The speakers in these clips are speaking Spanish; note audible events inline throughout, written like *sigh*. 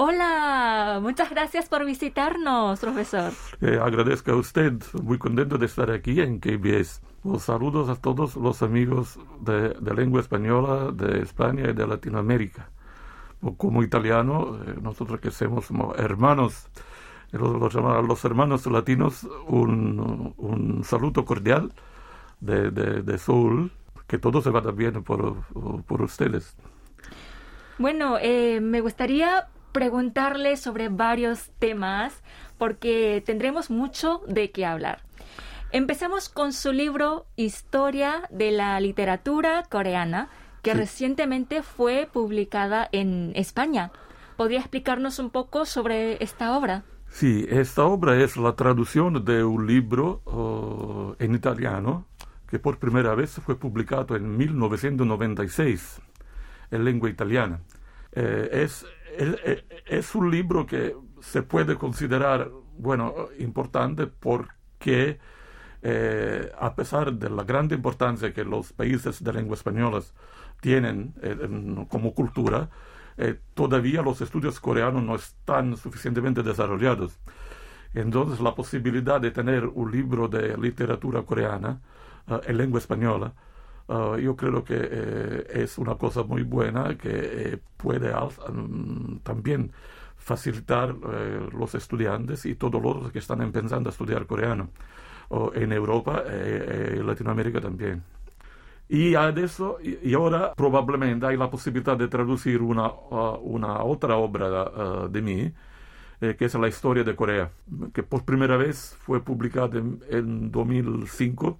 Hola, muchas gracias por visitarnos, profesor. Eh, agradezco a usted, muy contento de estar aquí en KBS. Los saludos a todos los amigos de, lengua española de España y de Latinoamérica. Como italiano, eh, nosotros que somos hermanos, los, los, hermanos latinos, un, un saludo cordial de, de, de Seúl, que todo se vaya bien por, por ustedes. Bueno, eh, me gustaría preguntarle sobre varios temas porque tendremos mucho de qué hablar. Empecemos con su libro Historia de la Literatura Coreana, que recientemente fue publicada en España. ¿Podría explicarnos un poco sobre esta obra? Sí, esta obra es la traducción de un libro oh, en italiano que por primera vez fue publicado en 1996 en lengua italiana. Eh, es, es, un libro que se puede considerar, bueno, importante porque eh, a pesar de la gran importancia que los países de lengua española tienen eh, como cultura, todavía los estudios coreanos no están suficientemente desarrollados. Entonces la posibilidad de tener un libro de literatura coreana en lengua española Ah, yo creo que eh, es una cosa muy buena que eh, puede mm, también facilitar eh, los estudiantes y todos los que están empezando a estudiar coreano en Europa y Latinoamérica también. Y, eso, y, ahora probablemente hay la posibilidad de traducir una, ah, una otra obra ah, de mí, que es la historia de Corea, que por primera vez fue publicada en, en 2005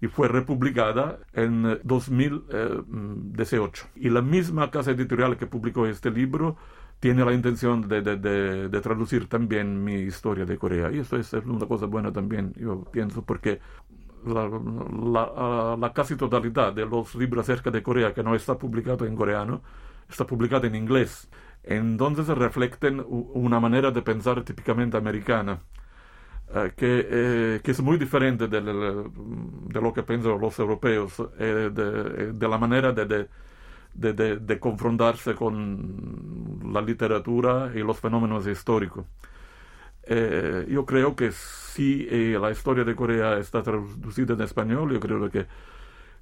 y fue republicada en 2018. Y la misma casa editorial que publicó este libro tiene la intención de, de, de, traducir también mi historia de Corea. Y eso es una cosa buena también, yo pienso, porque la, la, la, casi totalidad de los libros acerca de Corea que no está publicado en coreano, está publicado en inglés. Entonces reflejan una manera de pensar típicamente americana. Eh, que, eh, que, es muy diferente de, de, lo que piensan los europeos, eh, de, de, la manera de, de, confrontarse con la literatura y los fenómenos históricos. yo creo que si la historia de Corea está traducida en español, yo creo que,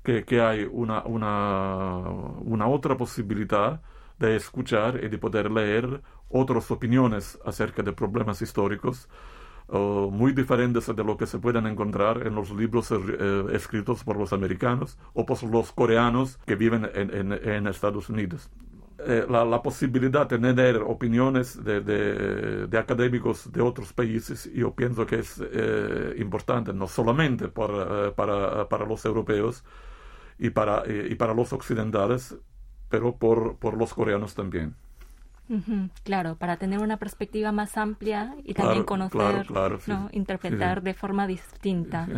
que, que hay una, una, una otra posibilidad de escuchar y de poder leer otras opiniones acerca de problemas históricos muy diferentes de lo que se pueden encontrar en los libros eh, escritos por los americanos o por los coreanos que viven en, en, Estados Unidos. Eh, la, la, posibilidad de tener opiniones de, de, académicos de otros países, yo pienso que es eh, importante, no solamente por, para, para, los europeos y para, y para los occidentales, pero por, por los coreanos también claro, para tener una perspectiva más amplia y también conocer, interpretar de forma distinta.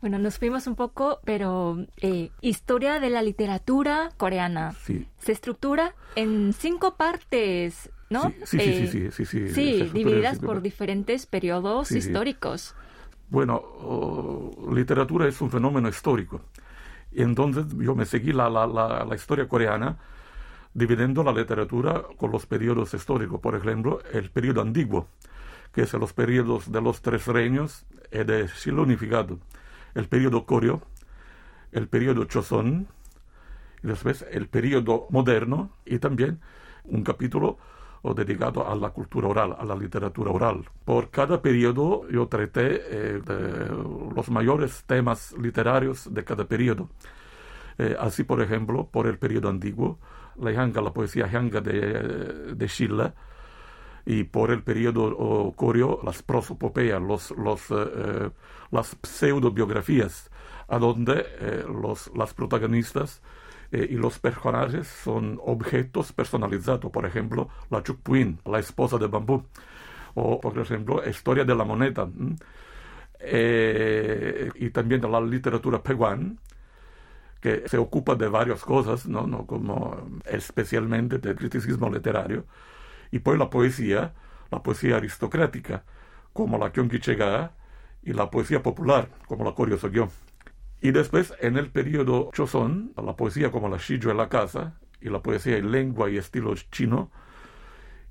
Bueno, nos fuimos un poco, pero eh, historia de la literatura coreana. Se estructura en cinco partes, ¿no? Sí, sí, sí, sí, sí, sí, divididas por diferentes periodos históricos. Bueno, literatura es un fenómeno histórico. Entonces yo me seguí la, la, la, la historia coreana dividiendo la literatura con los periodos históricos. Por ejemplo, el periodo antiguo, que es los periodos de los tres reinos y de Chile unificado. El periodo Koryo, el periodo Choson, y después el periodo moderno y también un capítulo dedicado a la cultura oral, a la literatura oral. Por cada periodo yo traté eh, los mayores temas literarios de cada periodo. Eh, así, por ejemplo, por el periodo antiguo, la hanga, la poesía hanga de, de Schiller, y por el periodo corio, las prosopopeas, los, los, eh, eh, las pseudobiografías, a donde eh, los, las protagonistas y los personajes son objetos personalizados, por ejemplo, la Chukpuin, la esposa de bambú, o por ejemplo, Historia de la moneda, y también la literatura peruana, que se ocupa de varias cosas, ¿no? ¿no? como especialmente del criticismo literario, y pues la poesía, la poesía aristocrática, como la Chega y la poesía popular, como la Koryo Y después, en el periodo Choson, la poesía como la Shijo en la casa, y la poesía en lengua y estilo chino,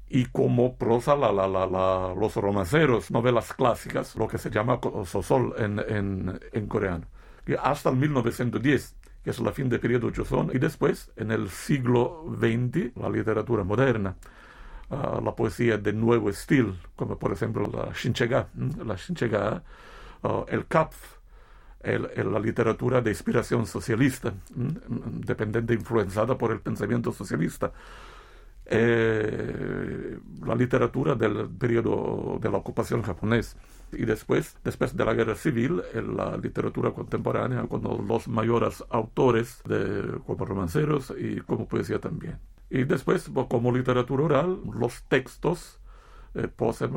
y como prosa la, la, la, los romanceros, novelas clásicas, lo que se llama sosol en, en, en coreano. Y hasta el 1910, que es la fin del periodo Joseon, y después, en el siglo XX, la literatura moderna, uh, la poesía de nuevo estilo, como por ejemplo la Shinchega, la Shinchega, uh, el Kapf, el, el, la literatura de inspiración socialista, dependiente, influenciada por el pensamiento socialista. Eh, la literatura del periodo de la ocupación japonesa. Y después, después de la guerra civil, la literatura contemporánea con los mayores autores de, como romanceros y como poesía también. Y después, como literatura oral, los textos eh,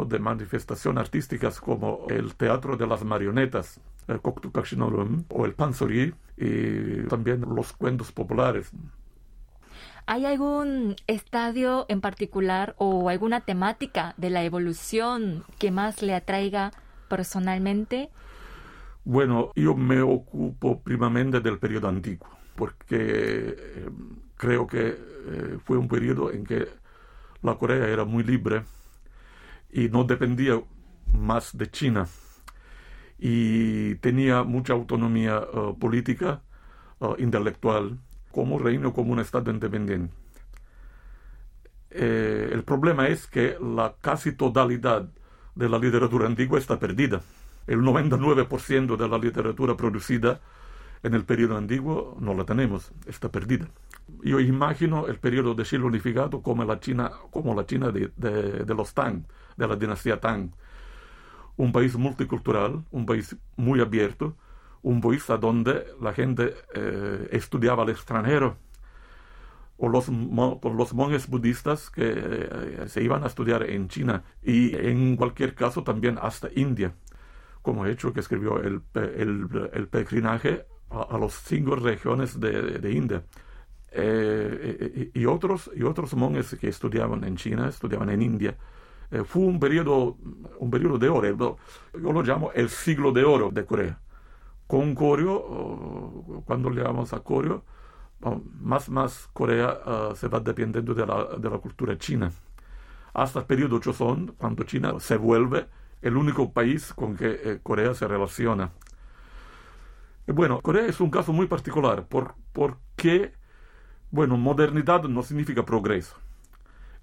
de manifestación artísticas como el teatro de las marionetas, el o el pansori, y también los cuentos populares. ¿Hay algún estadio en particular o alguna temática de la evolución que más le atraiga personalmente? Bueno, yo me ocupo primamente del periodo antiguo, porque eh, creo que eh, fue un periodo en que la Corea era muy libre y no dependía más de China y tenía mucha autonomía uh, política, intelectual, como reino, como un Estado independiente. Eh, el problema es que la casi totalidad de la literatura antigua está perdida. El 99% de la literatura producida en el periodo antiguo no la tenemos, está perdida. Yo imagino el periodo de Chile unificado como la China, como la China de, de los Tang, de la dinastía Tang un país multicultural, un país muy abierto, un país donde la gente eh, estudiaba al extranjero, o los, los monjes budistas que eh, se iban a estudiar en China y en cualquier caso también hasta India, como hecho que escribió el, el, peregrinaje a, las cinco regiones de, de India. Eh, y, otros, y otros monjes que estudiaban en China, estudiaban en India, eh, fue un periodo, un periodo de oro, yo lo llamo el siglo de oro de Corea. Con Koryo, cuando le llamamos a Koryo, más, más Corea uh, se va dependiendo de la, de la, cultura china. Hasta el periodo Joseon, cuando China se vuelve el único país con que eh, Corea se relaciona. Y bueno, Corea es un caso muy particular por, porque, bueno, modernidad no significa progreso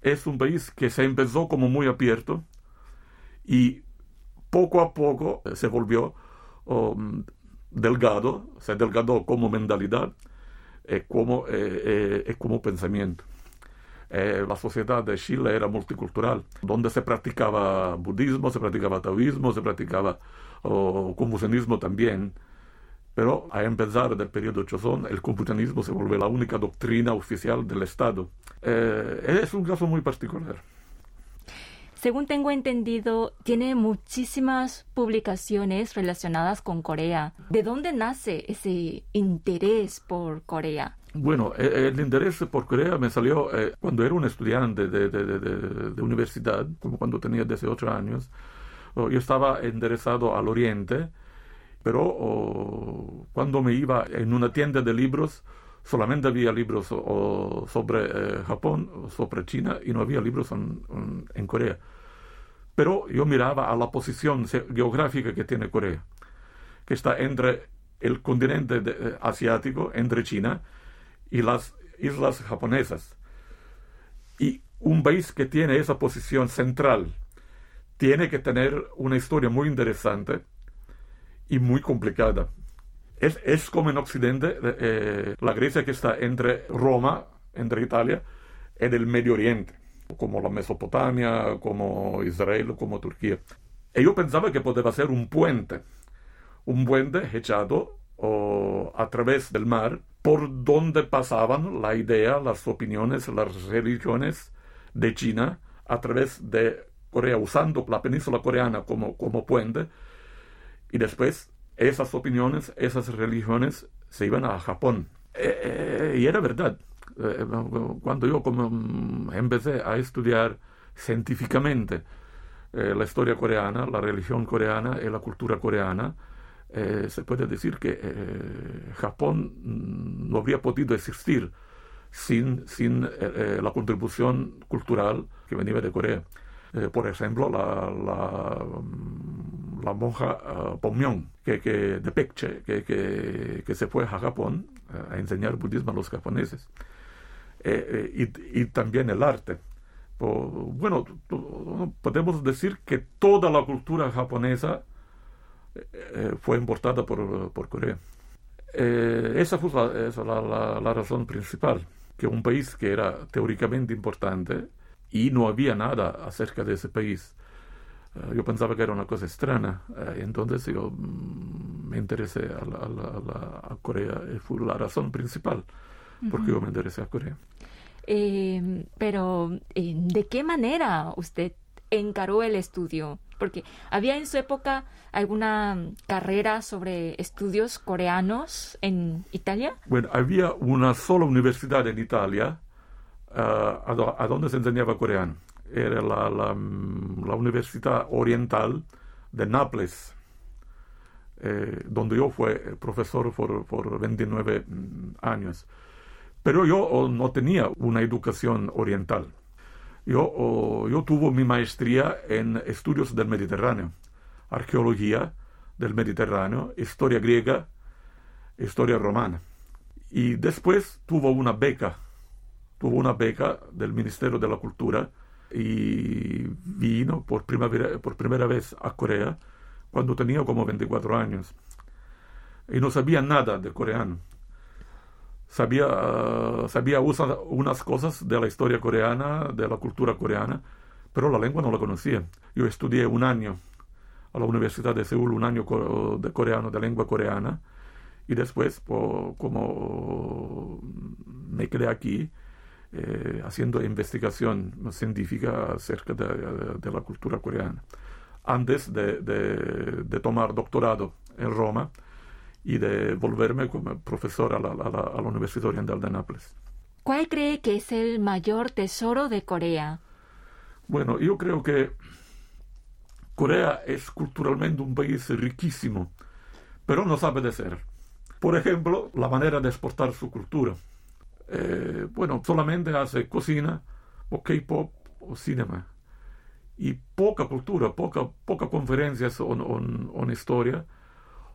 es un país que se empezó como muy abierto y poco a poco se volvió um, delgado, se delgadó como mentalidad y eh, como, eh, eh, pensamiento. la sociedad de Chile era multicultural, donde se practicaba budismo, se practicaba taoísmo, se practicaba oh, confucianismo también. Pero a empezar del periodo Chozón, el confucianismo se vuelve la única doctrina oficial del Estado. Eh, es un caso muy particular. Según tengo entendido, tiene muchísimas publicaciones relacionadas con Corea. ¿De dónde nace ese interés por Corea? Bueno, e, el interés por Corea me salió eh, cuando era un estudiante de, de, universidad, como cuando tenía 18 años. Yo estaba interesado al Oriente pero cuando me iba en una tienda de libros, solamente había libros sobre eh, Japón, sobre China, y no había libros en, Corea. Pero yo miraba a la posición geográfica que tiene Corea, que está entre el continente eh, asiático, entre China y las islas japonesas. Y un país que tiene esa posición central tiene que tener una historia muy interesante y muy complicada. Es, es como en Occidente, eh, la Grecia que está entre Roma, entre Italia, y el Medio Oriente, como la Mesopotamia, como Israel, como Turquía. Y yo pensaba que podía ser un puente, un puente echado o, a través del mar, por donde pasaban la idea, las opiniones, las religiones de China a través de Corea, usando la península coreana como, como puente y después esas opiniones, esas religiones se iban a Japón. Eh, eh, y era verdad. Eh, cuando yo como empecé a estudiar científicamente la historia coreana, la religión coreana y la cultura coreana, se puede decir que Japón no habría podido existir sin la contribución cultural que venía de Corea. Por ejemplo, la, la, la monja uh, que, que, de Pekche, que, que, que, se fue a Japón a enseñar budismo a los japoneses. y, y también el arte bueno, podemos decir que toda la cultura japonesa eh, fue importada por, por Corea. Eh, esa fue, la, la, razón principal, que un país que era teóricamente importante y no había nada acerca de ese país. Eh, yo pensaba que era una cosa extraña, entonces yo mm, me interesé a, a, Corea, fue la razón principal porque yo me interesé a Corea. Eh, pero, eh, ¿de qué manera usted encaró el estudio? Porque había en su época alguna carrera sobre estudios coreanos en Italia. Bueno, había una sola universidad en Italia uh, a, donde se enseñaba coreano. Era la, la, la Universidad Oriental de Nápoles, eh, donde yo fui profesor por, por 29 mm, años. Pero yo no tenía una educación oriental. Yo, yo tuve mi maestría en estudios del Mediterráneo, arqueología del Mediterráneo, historia griega, historia romana. Y después tuvo una beca, tuvo una beca del Ministerio de la Cultura y vino por primera, por primera vez a Corea cuando tenía como 24 años. Y no sabía nada de coreano sabía, sabía unas cosas de la historia coreana, de la cultura coreana, pero la lengua no la conocía. Yo estudié un año a la Universidad de Seúl, un año de coreano, de lengua coreana, y después, como me quedé aquí, eh, haciendo investigación científica acerca de, la cultura coreana. Antes de, de tomar doctorado en Roma, y de volverme como profesor a la, a la, Universidad Oriental de Nápoles. ¿Cuál cree que es el mayor tesoro de Corea? Bueno, yo creo que Corea es culturalmente un país riquísimo, pero no sabe de ser. Por ejemplo, la manera de exportar su cultura. Eh, bueno, solamente hace cocina o K-pop o cinema. Y poca cultura, poca, poca conferencias o, o historia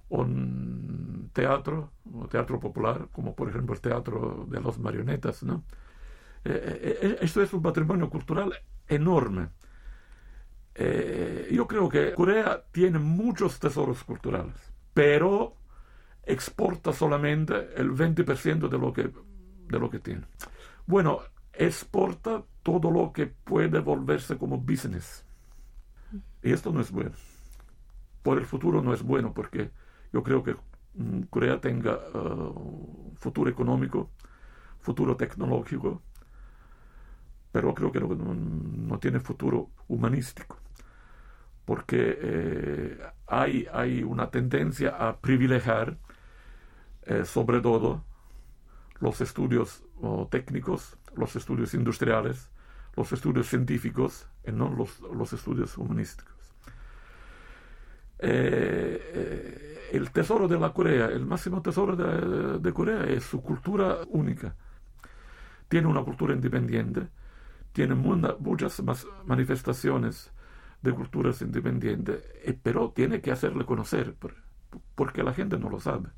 un teatro, un teatro popular, como por ejemplo el teatro de las marionetas. ¿no? Eh, eh, esto es un patrimonio cultural enorme. yo creo que Corea tiene muchos tesoros culturales, pero exporta solamente el 20% de lo, que, de lo que tiene. Bueno, exporta todo lo que puede volverse como business. Y esto no es bueno. Por el futuro no es bueno porque yo creo que mm, Corea tenga uh, futuro económico, futuro tecnológico, pero creo que no, tiene futuro humanístico, porque eh, hay, hay una tendencia a privilegiar eh, sobre todo los estudios técnicos, los estudios industriales, los estudios científicos y no los, los estudios humanísticos. Eh, el tesoro de la Corea, el máximo tesoro de, Corea es su cultura única. Tiene una cultura independiente, tiene muchas más manifestaciones de culturas independientes, eh, pero tiene que hacerle conocer, porque la gente no lo sabe.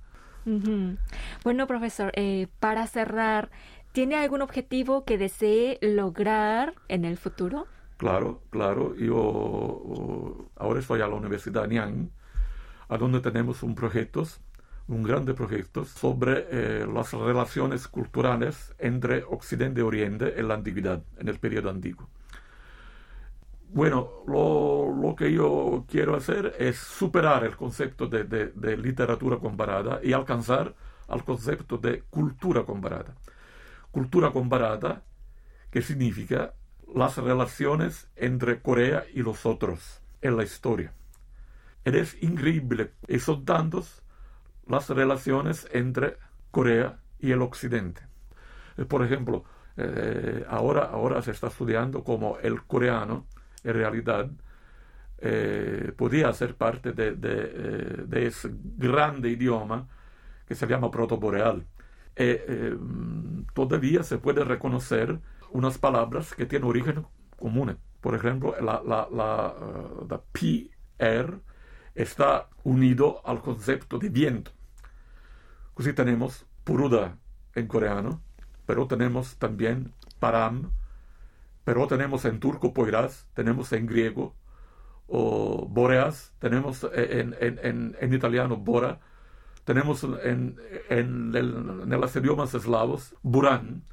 Bueno, profesor, eh, para cerrar, ¿tiene algún objetivo que desee lograr en el futuro? Claro, claro. Yo ahora estoy a la Universidad Nanyang a donde tenemos un proyecto, un grande proyecto sobre eh, las relaciones culturales entre Occidente y Oriente en la antigüedad, en el periodo antiguo. Bueno, lo, que yo quiero hacer es superar el concepto de, de, literatura comparada y alcanzar al concepto de cultura comparada. Cultura comparada, que significa las relaciones entre Corea y los otros en la historia. Es increíble y son las relaciones entre Corea y el Occidente. Eh, por ejemplo, eh, ahora, ahora se está estudiando cómo el coreano, en realidad, eh, podía ser parte de, de, ese grande idioma que se llama protoboreal. eh, eh, todavía se puede reconocer unas palabras que tienen origen común. Por ejemplo, la, la, la, la PR está unido al concepto de viento. Así tenemos Puruda en coreano, pero tenemos también Param, pero tenemos en turco Poiras, tenemos en griego o Boreas, tenemos en, en, en, italiano Bora, tenemos en, en, los idiomas eslavos Buran.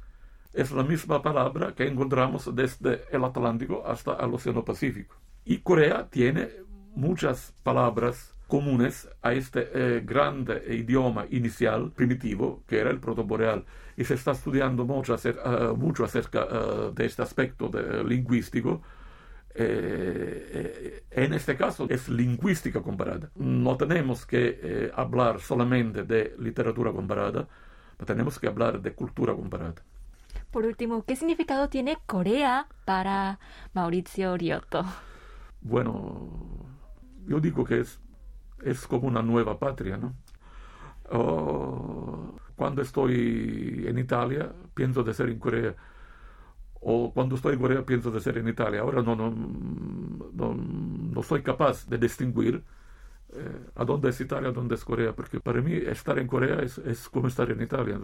Es la misma palabra que encontramos desde el Atlántico hasta el Océano Pacífico. Y Corea tiene muchas palabras comunes a este eh, grande idioma inicial primitivo que era el protoboreal y se está estudiando mucho acerca, uh, mucho acerca uh, de este aspecto de, lingüístico eh, en este caso es lingüística comparada no tenemos que eh, hablar solamente de literatura comparada tenemos que hablar de cultura comparada por último, ¿qué significado tiene Corea para Mauricio Riotto? Bueno, yo digo que es es como una nueva patria, ¿no? Cuando estoy en Italia, pienso de ser en Corea. O cuando estoy en Corea, pienso de ser en Italia. Ahora no, no, no, soy capaz de distinguir eh, a dónde es Italia, a dónde es Corea, porque para mí estar en Corea es, es como estar en Italia.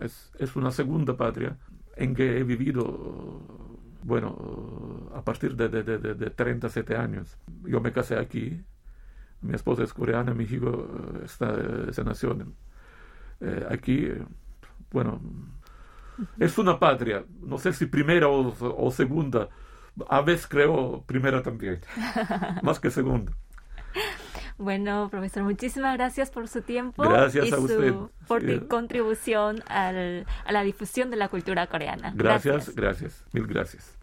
es, es una segunda patria en que he vivido bueno, a partir de, de, de, de, 37 años. Yo me casé aquí, mi esposa es coreana, mi hijo eh, está, se nació eh, aquí. Bueno, es una patria, no sé si primera o, segunda. A veces creo primera también, *laughs* más que segunda. Bueno, profesor, muchísimas gracias por su tiempo. Gracias y a usted. por su contribución al, a la difusión de la cultura coreana. gracias, gracias. mil gracias.